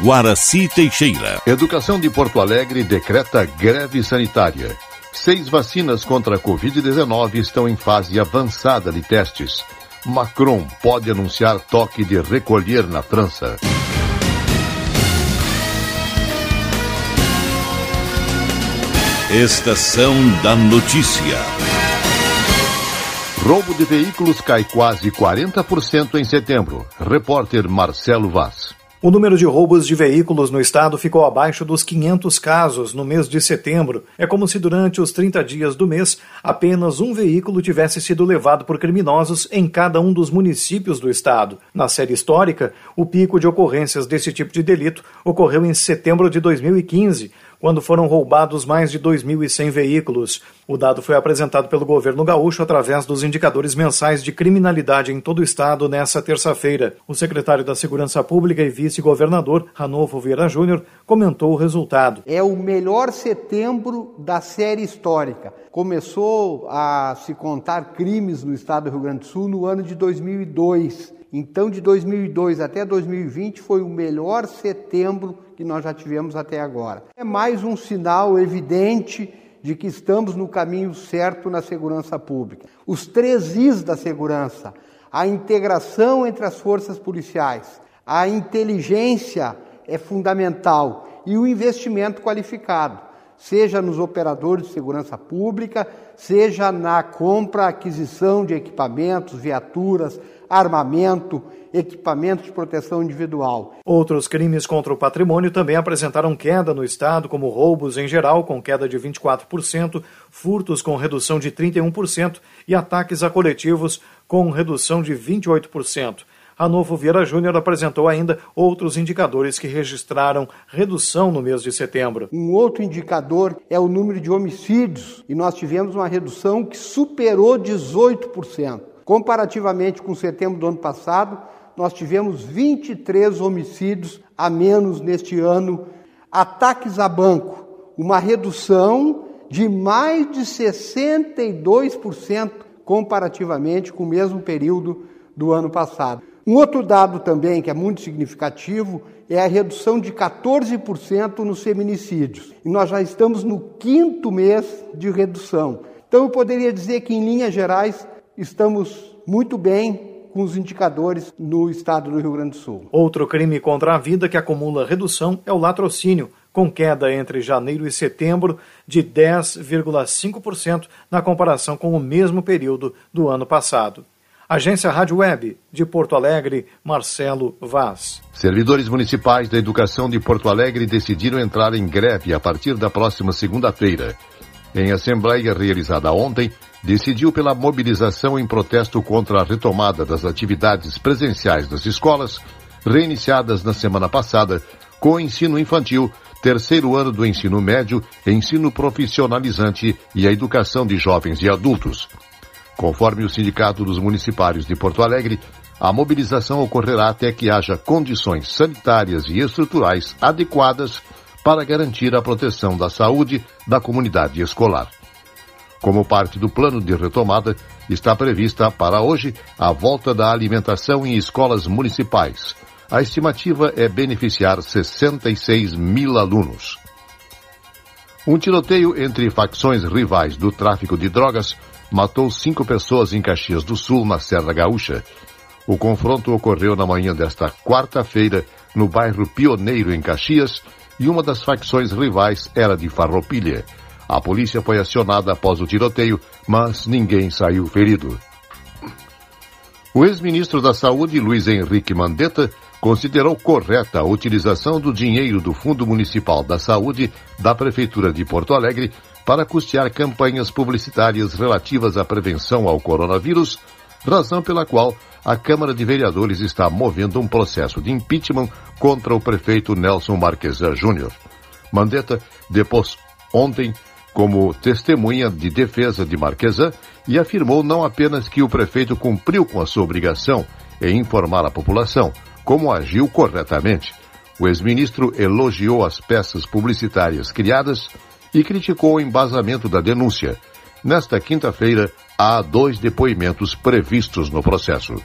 Guaraci Teixeira. Educação de Porto Alegre decreta greve sanitária. Seis vacinas contra a Covid-19 estão em fase avançada de testes. Macron pode anunciar toque de recolher na França. Estação da Notícia. Roubo de veículos cai quase 40% em setembro. Repórter Marcelo Vaz. O número de roubos de veículos no estado ficou abaixo dos 500 casos no mês de setembro. É como se durante os 30 dias do mês apenas um veículo tivesse sido levado por criminosos em cada um dos municípios do estado. Na série histórica, o pico de ocorrências desse tipo de delito ocorreu em setembro de 2015, quando foram roubados mais de 2.100 veículos. O dado foi apresentado pelo governo gaúcho através dos indicadores mensais de criminalidade em todo o estado nesta terça-feira. O secretário da Segurança Pública e vice-governador, Ranolfo Vieira Júnior, comentou o resultado. É o melhor setembro da série histórica. Começou a se contar crimes no estado do Rio Grande do Sul no ano de 2002. Então, de 2002 até 2020 foi o melhor setembro que nós já tivemos até agora. É mais um sinal evidente de que estamos no caminho certo na segurança pública. Os três Is da segurança, a integração entre as forças policiais, a inteligência é fundamental e o investimento qualificado, seja nos operadores de segurança pública, seja na compra, aquisição de equipamentos, viaturas, armamento, equipamentos de proteção individual. Outros crimes contra o patrimônio também apresentaram queda no estado, como roubos em geral, com queda de 24%, furtos com redução de 31% e ataques a coletivos com redução de 28%. Ranolfo Vieira Júnior apresentou ainda outros indicadores que registraram redução no mês de setembro. Um outro indicador é o número de homicídios, e nós tivemos uma redução que superou 18%. Comparativamente com setembro do ano passado, nós tivemos 23 homicídios a menos neste ano. Ataques a banco, uma redução de mais de 62% comparativamente com o mesmo período do ano passado. Um outro dado também que é muito significativo é a redução de 14% nos feminicídios. E nós já estamos no quinto mês de redução. Então eu poderia dizer que, em linhas gerais, estamos muito bem com os indicadores no estado do Rio Grande do Sul. Outro crime contra a vida que acumula redução é o latrocínio, com queda entre janeiro e setembro de 10,5% na comparação com o mesmo período do ano passado. Agência Rádio Web, de Porto Alegre, Marcelo Vaz. Servidores municipais da educação de Porto Alegre decidiram entrar em greve a partir da próxima segunda-feira. Em assembleia realizada ontem, decidiu pela mobilização em protesto contra a retomada das atividades presenciais das escolas, reiniciadas na semana passada, com o ensino infantil, terceiro ano do ensino médio, ensino profissionalizante e a educação de jovens e adultos. Conforme o Sindicato dos Municipários de Porto Alegre, a mobilização ocorrerá até que haja condições sanitárias e estruturais adequadas para garantir a proteção da saúde da comunidade escolar. Como parte do plano de retomada, está prevista para hoje a volta da alimentação em escolas municipais. A estimativa é beneficiar 66 mil alunos. Um tiroteio entre facções rivais do tráfico de drogas matou cinco pessoas em Caxias do Sul, na Serra Gaúcha. O confronto ocorreu na manhã desta quarta-feira, no bairro Pioneiro, em Caxias, e uma das facções rivais era de Farroupilha. A polícia foi acionada após o tiroteio, mas ninguém saiu ferido. O ex-ministro da Saúde, Luiz Henrique Mandetta, considerou correta a utilização do dinheiro do Fundo Municipal da Saúde da Prefeitura de Porto Alegre para custear campanhas publicitárias relativas à prevenção ao coronavírus, razão pela qual a Câmara de Vereadores está movendo um processo de impeachment contra o prefeito Nelson Marquesan Júnior. Mandetta depôs ontem como testemunha de defesa de Marquesan e afirmou não apenas que o prefeito cumpriu com a sua obrigação em informar a população, como agiu corretamente. O ex-ministro elogiou as peças publicitárias criadas e criticou o embasamento da denúncia. Nesta quinta-feira, há dois depoimentos previstos no processo.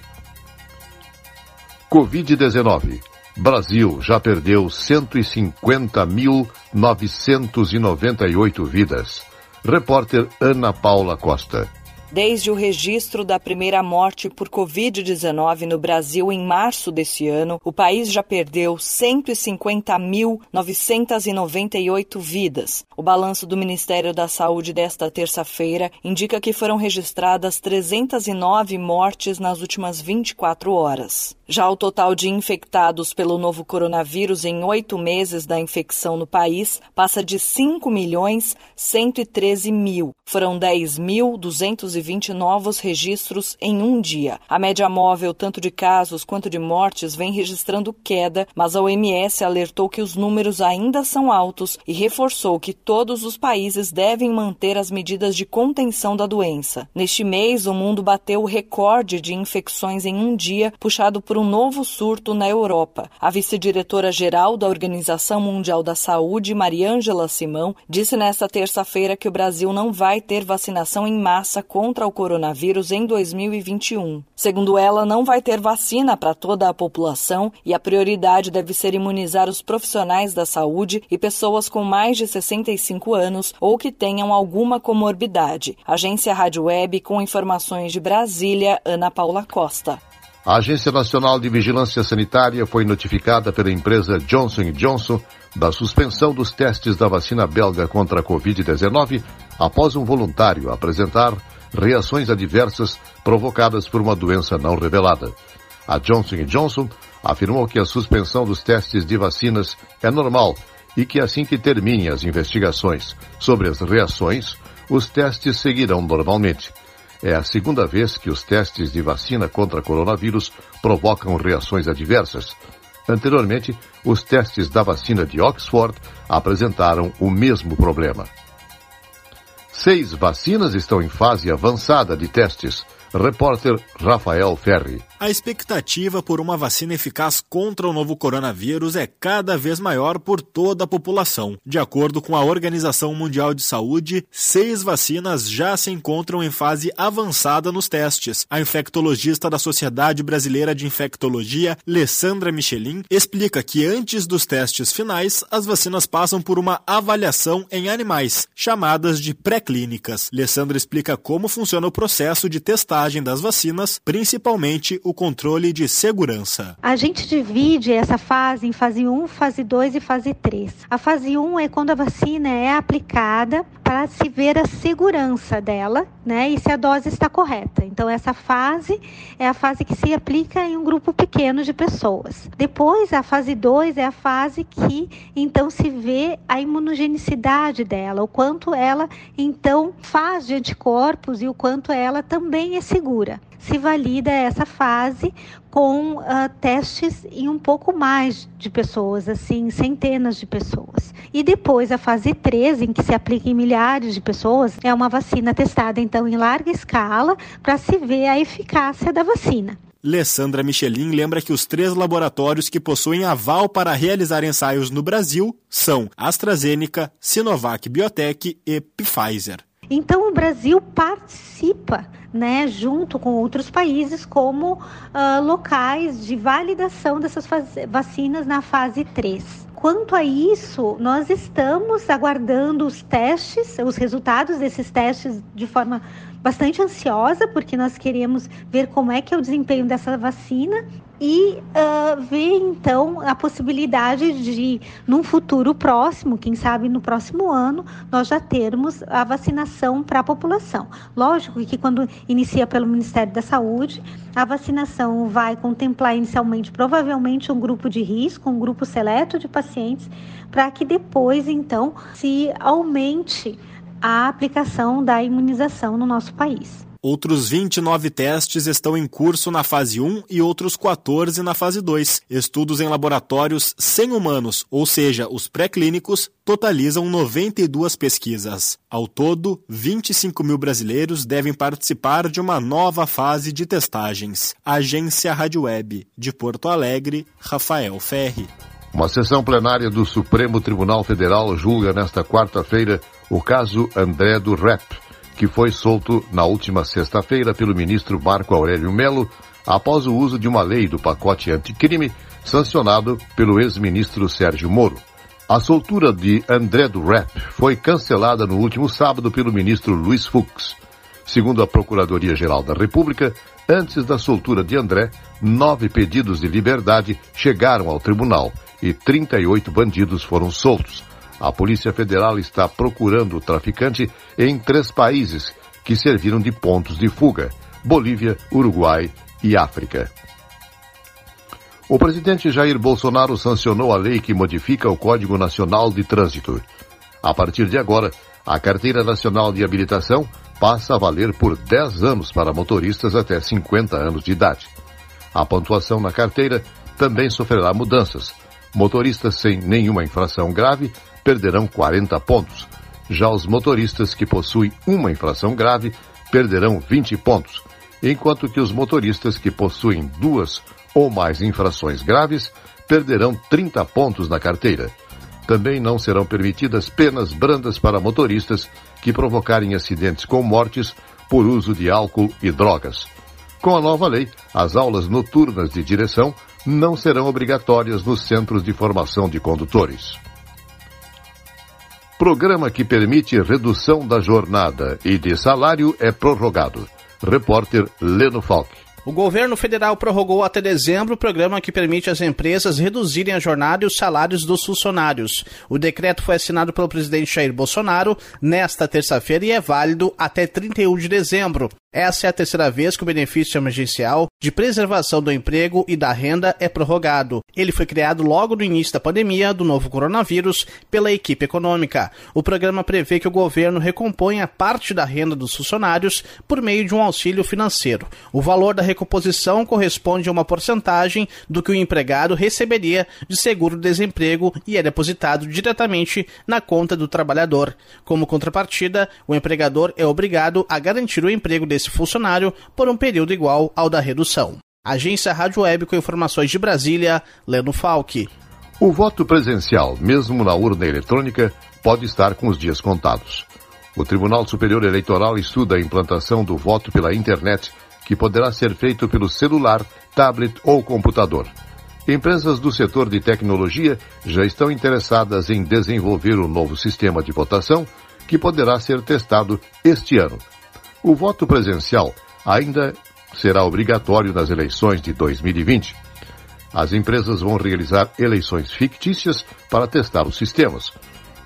Covid-19. Brasil já perdeu 150.998 vidas. Repórter Ana Paula Costa. Desde o registro da primeira morte por Covid-19 no Brasil em março desse ano, o país já perdeu 150.998 vidas. O balanço do Ministério da Saúde desta terça-feira indica que foram registradas 309 mortes nas últimas 24 horas. Já o total de infectados pelo novo coronavírus em oito meses da infecção no país passa de 5 milhões 113 mil. Foram 10.220 120 novos registros em um dia. A média móvel, tanto de casos quanto de mortes, vem registrando queda, mas a OMS alertou que os números ainda são altos e reforçou que todos os países devem manter as medidas de contenção da doença. Neste mês, o mundo bateu o recorde de infecções em um dia, puxado por um novo surto na Europa. A vice-diretora-geral da Organização Mundial da Saúde, Mariângela Simão, disse nesta terça-feira que o Brasil não vai ter vacinação em massa contra contra o coronavírus em 2021. Segundo ela, não vai ter vacina para toda a população e a prioridade deve ser imunizar os profissionais da saúde e pessoas com mais de 65 anos ou que tenham alguma comorbidade. Agência Rádio Web com informações de Brasília, Ana Paula Costa. A Agência Nacional de Vigilância Sanitária foi notificada pela empresa Johnson Johnson da suspensão dos testes da vacina belga contra a Covid-19 após um voluntário apresentar reações adversas provocadas por uma doença não revelada. A Johnson Johnson afirmou que a suspensão dos testes de vacinas é normal e que assim que terminem as investigações sobre as reações, os testes seguirão normalmente. É a segunda vez que os testes de vacina contra coronavírus provocam reações adversas. Anteriormente, os testes da vacina de Oxford apresentaram o mesmo problema. Seis vacinas estão em fase avançada de testes. Repórter Rafael Ferri. A expectativa por uma vacina eficaz contra o novo coronavírus é cada vez maior por toda a população. De acordo com a Organização Mundial de Saúde, seis vacinas já se encontram em fase avançada nos testes. A infectologista da Sociedade Brasileira de Infectologia, Alessandra Michelin, explica que antes dos testes finais, as vacinas passam por uma avaliação em animais, chamadas de pré-clínicas. Alessandra explica como funciona o processo de testagem das vacinas, principalmente o controle de segurança. A gente divide essa fase em fase 1, fase 2 e fase 3. A fase 1 é quando a vacina é aplicada para se ver a segurança dela, né, e se a dose está correta. Então essa fase é a fase que se aplica em um grupo pequeno de pessoas. Depois a fase 2 é a fase que então se vê a imunogenicidade dela, o quanto ela então faz de anticorpos e o quanto ela também é segura se valida essa fase com uh, testes em um pouco mais de pessoas, assim, centenas de pessoas. E depois a fase 3, em que se aplica em milhares de pessoas, é uma vacina testada então em larga escala para se ver a eficácia da vacina. Alessandra Michelin lembra que os três laboratórios que possuem aval para realizar ensaios no Brasil são AstraZeneca, Sinovac Biotech e Pfizer. Então o Brasil participa né, junto com outros países, como uh, locais de validação dessas vacinas na fase 3. Quanto a isso, nós estamos aguardando os testes, os resultados desses testes de forma bastante ansiosa, porque nós queremos ver como é que é o desempenho dessa vacina e uh, ver então a possibilidade de, num futuro próximo, quem sabe no próximo ano, nós já termos a vacinação para a população. Lógico que quando inicia pelo Ministério da Saúde, a vacinação vai contemplar inicialmente provavelmente um grupo de risco, um grupo seleto de pacientes, para que depois então se aumente a aplicação da imunização no nosso país. Outros 29 testes estão em curso na fase 1 e outros 14 na fase 2. Estudos em laboratórios sem humanos, ou seja, os pré-clínicos, totalizam 92 pesquisas. Ao todo, 25 mil brasileiros devem participar de uma nova fase de testagens. Agência Rádio Web, de Porto Alegre, Rafael Ferri. Uma sessão plenária do Supremo Tribunal Federal julga nesta quarta-feira o caso André do Rep, que foi solto na última sexta-feira pelo ministro Marco Aurélio Melo após o uso de uma lei do pacote anticrime sancionado pelo ex-ministro Sérgio Moro. A soltura de André do Rap foi cancelada no último sábado pelo ministro Luiz Fux. Segundo a Procuradoria-Geral da República, antes da soltura de André, nove pedidos de liberdade chegaram ao tribunal e 38 bandidos foram soltos. A Polícia Federal está procurando o traficante em três países que serviram de pontos de fuga: Bolívia, Uruguai e África. O presidente Jair Bolsonaro sancionou a lei que modifica o Código Nacional de Trânsito. A partir de agora, a Carteira Nacional de Habilitação passa a valer por 10 anos para motoristas até 50 anos de idade. A pontuação na carteira também sofrerá mudanças. Motoristas sem nenhuma infração grave perderão 40 pontos. Já os motoristas que possuem uma infração grave perderão 20 pontos, enquanto que os motoristas que possuem duas ou mais infrações graves perderão 30 pontos na carteira. Também não serão permitidas penas brandas para motoristas que provocarem acidentes com mortes por uso de álcool e drogas. Com a nova lei, as aulas noturnas de direção não serão obrigatórias nos centros de formação de condutores. Programa que permite redução da jornada e de salário é prorrogado. Repórter Leno Falck. O governo federal prorrogou até dezembro o programa que permite às empresas reduzirem a jornada e os salários dos funcionários. O decreto foi assinado pelo presidente Jair Bolsonaro nesta terça-feira e é válido até 31 de dezembro. Essa é a terceira vez que o benefício emergencial de preservação do emprego e da renda é prorrogado. Ele foi criado logo no início da pandemia do novo coronavírus pela equipe econômica. O programa prevê que o governo recomponha parte da renda dos funcionários por meio de um auxílio financeiro. O valor da recomposição corresponde a uma porcentagem do que o empregado receberia de seguro-desemprego e é depositado diretamente na conta do trabalhador. Como contrapartida, o empregador é obrigado a garantir o emprego desse desse funcionário por um período igual ao da redução. Agência Rádio Web com informações de Brasília, Leno Falck. O voto presencial, mesmo na urna eletrônica, pode estar com os dias contados. O Tribunal Superior Eleitoral estuda a implantação do voto pela internet, que poderá ser feito pelo celular, tablet ou computador. Empresas do setor de tecnologia já estão interessadas em desenvolver um novo sistema de votação que poderá ser testado este ano, o voto presencial ainda será obrigatório nas eleições de 2020. As empresas vão realizar eleições fictícias para testar os sistemas.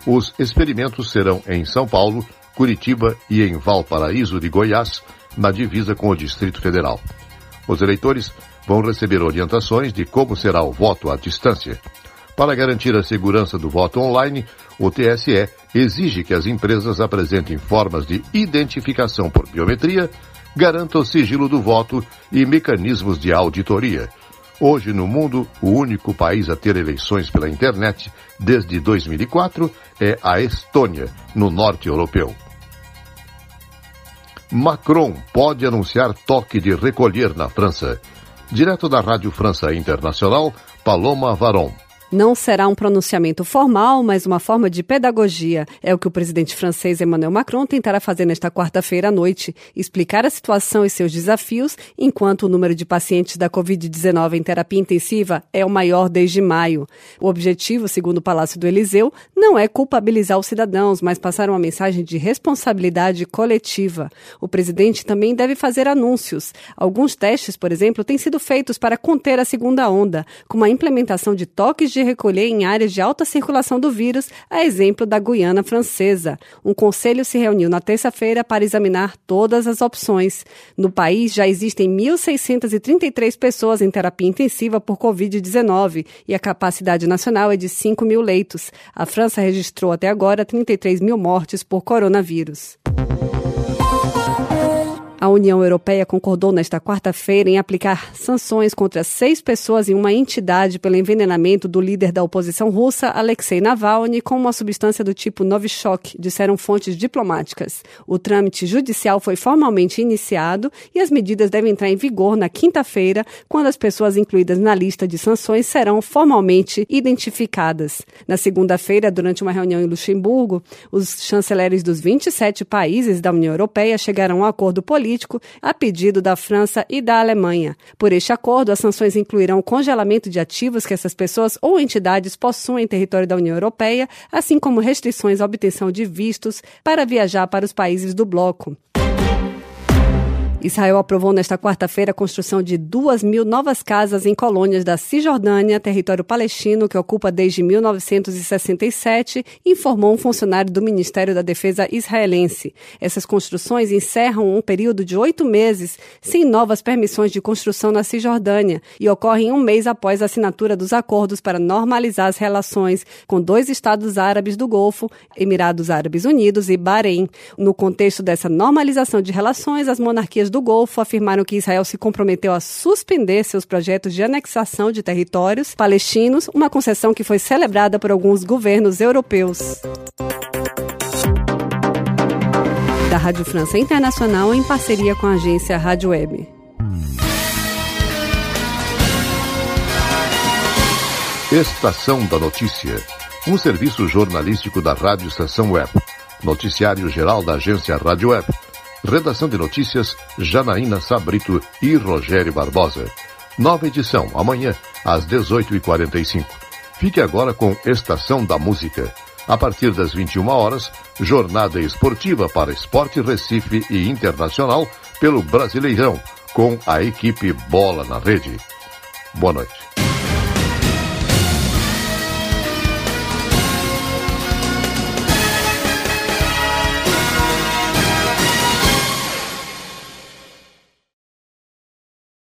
Os experimentos serão em São Paulo, Curitiba e em Valparaíso de Goiás, na divisa com o Distrito Federal. Os eleitores vão receber orientações de como será o voto à distância. Para garantir a segurança do voto online, o TSE exige que as empresas apresentem formas de identificação por biometria, garantam o sigilo do voto e mecanismos de auditoria. Hoje, no mundo, o único país a ter eleições pela internet desde 2004 é a Estônia, no norte europeu. Macron pode anunciar toque de recolher na França. Direto da Rádio França Internacional, Paloma Varon. Não será um pronunciamento formal, mas uma forma de pedagogia. É o que o presidente francês Emmanuel Macron tentará fazer nesta quarta-feira à noite, explicar a situação e seus desafios, enquanto o número de pacientes da Covid-19 em terapia intensiva é o maior desde maio. O objetivo, segundo o Palácio do Eliseu, não é culpabilizar os cidadãos, mas passar uma mensagem de responsabilidade coletiva. O presidente também deve fazer anúncios. Alguns testes, por exemplo, têm sido feitos para conter a segunda onda, como a implementação de toques de de recolher em áreas de alta circulação do vírus, a exemplo da Guiana Francesa. Um conselho se reuniu na terça-feira para examinar todas as opções. No país já existem 1.633 pessoas em terapia intensiva por Covid-19 e a capacidade nacional é de 5 mil leitos. A França registrou até agora 33 mil mortes por coronavírus. A União Europeia concordou nesta quarta-feira em aplicar sanções contra seis pessoas em uma entidade pelo envenenamento do líder da oposição russa, Alexei Navalny, com uma substância do tipo Novichok, disseram fontes diplomáticas. O trâmite judicial foi formalmente iniciado e as medidas devem entrar em vigor na quinta-feira, quando as pessoas incluídas na lista de sanções serão formalmente identificadas. Na segunda-feira, durante uma reunião em Luxemburgo, os chanceleres dos 27 países da União Europeia chegaram a um acordo político político a pedido da França e da Alemanha. Por este acordo, as sanções incluirão o congelamento de ativos que essas pessoas ou entidades possuem em território da União Europeia, assim como restrições à obtenção de vistos para viajar para os países do bloco. Israel aprovou nesta quarta-feira a construção de duas mil novas casas em colônias da Cisjordânia, território palestino que ocupa desde 1967, informou um funcionário do Ministério da Defesa israelense. Essas construções encerram um período de oito meses sem novas permissões de construção na Cisjordânia e ocorrem um mês após a assinatura dos acordos para normalizar as relações com dois estados árabes do Golfo, Emirados Árabes Unidos e Bahrein. No contexto dessa normalização de relações, as monarquias do Golfo afirmaram que Israel se comprometeu a suspender seus projetos de anexação de territórios palestinos, uma concessão que foi celebrada por alguns governos europeus. Da Rádio França Internacional em parceria com a agência Rádio Web. Estação da Notícia, um serviço jornalístico da Rádio Estação Web. Noticiário geral da agência Rádio Web Redação de notícias, Janaína Sabrito e Rogério Barbosa. Nova edição, amanhã, às 18h45. Fique agora com Estação da Música. A partir das 21 horas, jornada esportiva para Esporte Recife e Internacional pelo Brasileirão, com a equipe Bola na Rede. Boa noite.